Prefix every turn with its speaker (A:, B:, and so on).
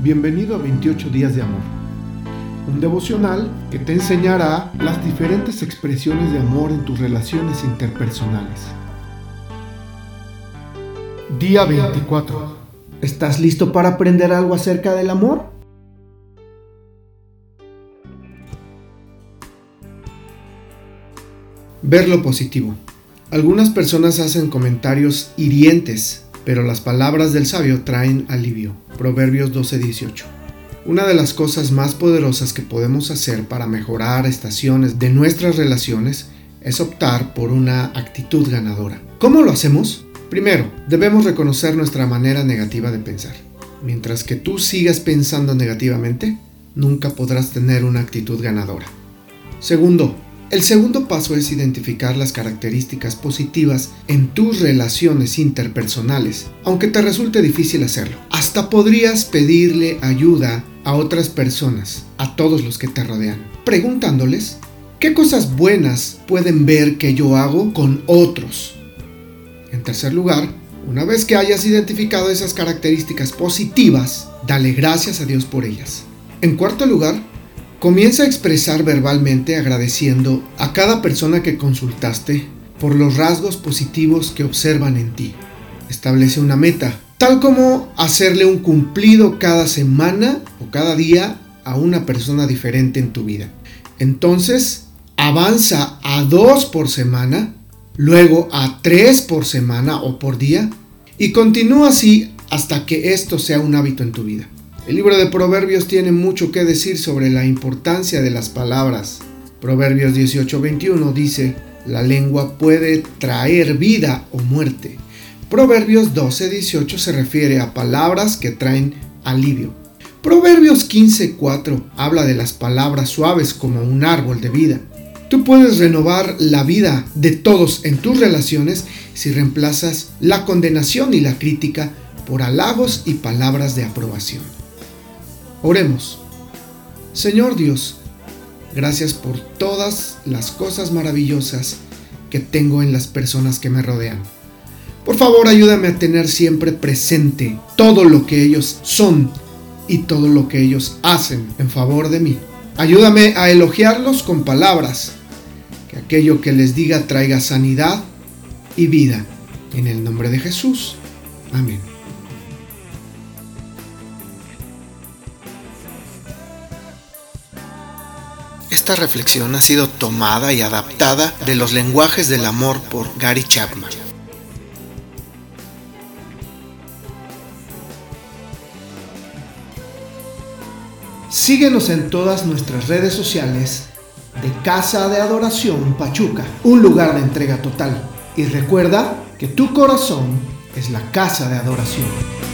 A: Bienvenido a 28 días de amor. Un devocional que te enseñará las diferentes expresiones de amor en tus relaciones interpersonales. Día 24. ¿Estás listo para aprender algo acerca del amor? Ver lo positivo. Algunas personas hacen comentarios hirientes pero las palabras del sabio traen alivio. Proverbios 12:18. Una de las cosas más poderosas que podemos hacer para mejorar estaciones de nuestras relaciones es optar por una actitud ganadora. ¿Cómo lo hacemos? Primero, debemos reconocer nuestra manera negativa de pensar. Mientras que tú sigas pensando negativamente, nunca podrás tener una actitud ganadora. Segundo, el segundo paso es identificar las características positivas en tus relaciones interpersonales, aunque te resulte difícil hacerlo. Hasta podrías pedirle ayuda a otras personas, a todos los que te rodean, preguntándoles qué cosas buenas pueden ver que yo hago con otros. En tercer lugar, una vez que hayas identificado esas características positivas, dale gracias a Dios por ellas. En cuarto lugar, Comienza a expresar verbalmente agradeciendo a cada persona que consultaste por los rasgos positivos que observan en ti. Establece una meta, tal como hacerle un cumplido cada semana o cada día a una persona diferente en tu vida. Entonces, avanza a dos por semana, luego a tres por semana o por día, y continúa así hasta que esto sea un hábito en tu vida. El libro de Proverbios tiene mucho que decir sobre la importancia de las palabras. Proverbios 18:21 dice, la lengua puede traer vida o muerte. Proverbios 12:18 se refiere a palabras que traen alivio. Proverbios 15:4 habla de las palabras suaves como un árbol de vida. Tú puedes renovar la vida de todos en tus relaciones si reemplazas la condenación y la crítica por halagos y palabras de aprobación. Oremos. Señor Dios, gracias por todas las cosas maravillosas que tengo en las personas que me rodean. Por favor, ayúdame a tener siempre presente todo lo que ellos son y todo lo que ellos hacen en favor de mí. Ayúdame a elogiarlos con palabras, que aquello que les diga traiga sanidad y vida. En el nombre de Jesús. Amén.
B: Esta reflexión ha sido tomada y adaptada de los lenguajes del amor por Gary Chapman.
A: Síguenos en todas nuestras redes sociales de Casa de Adoración Pachuca, un lugar de entrega total. Y recuerda que tu corazón es la casa de adoración.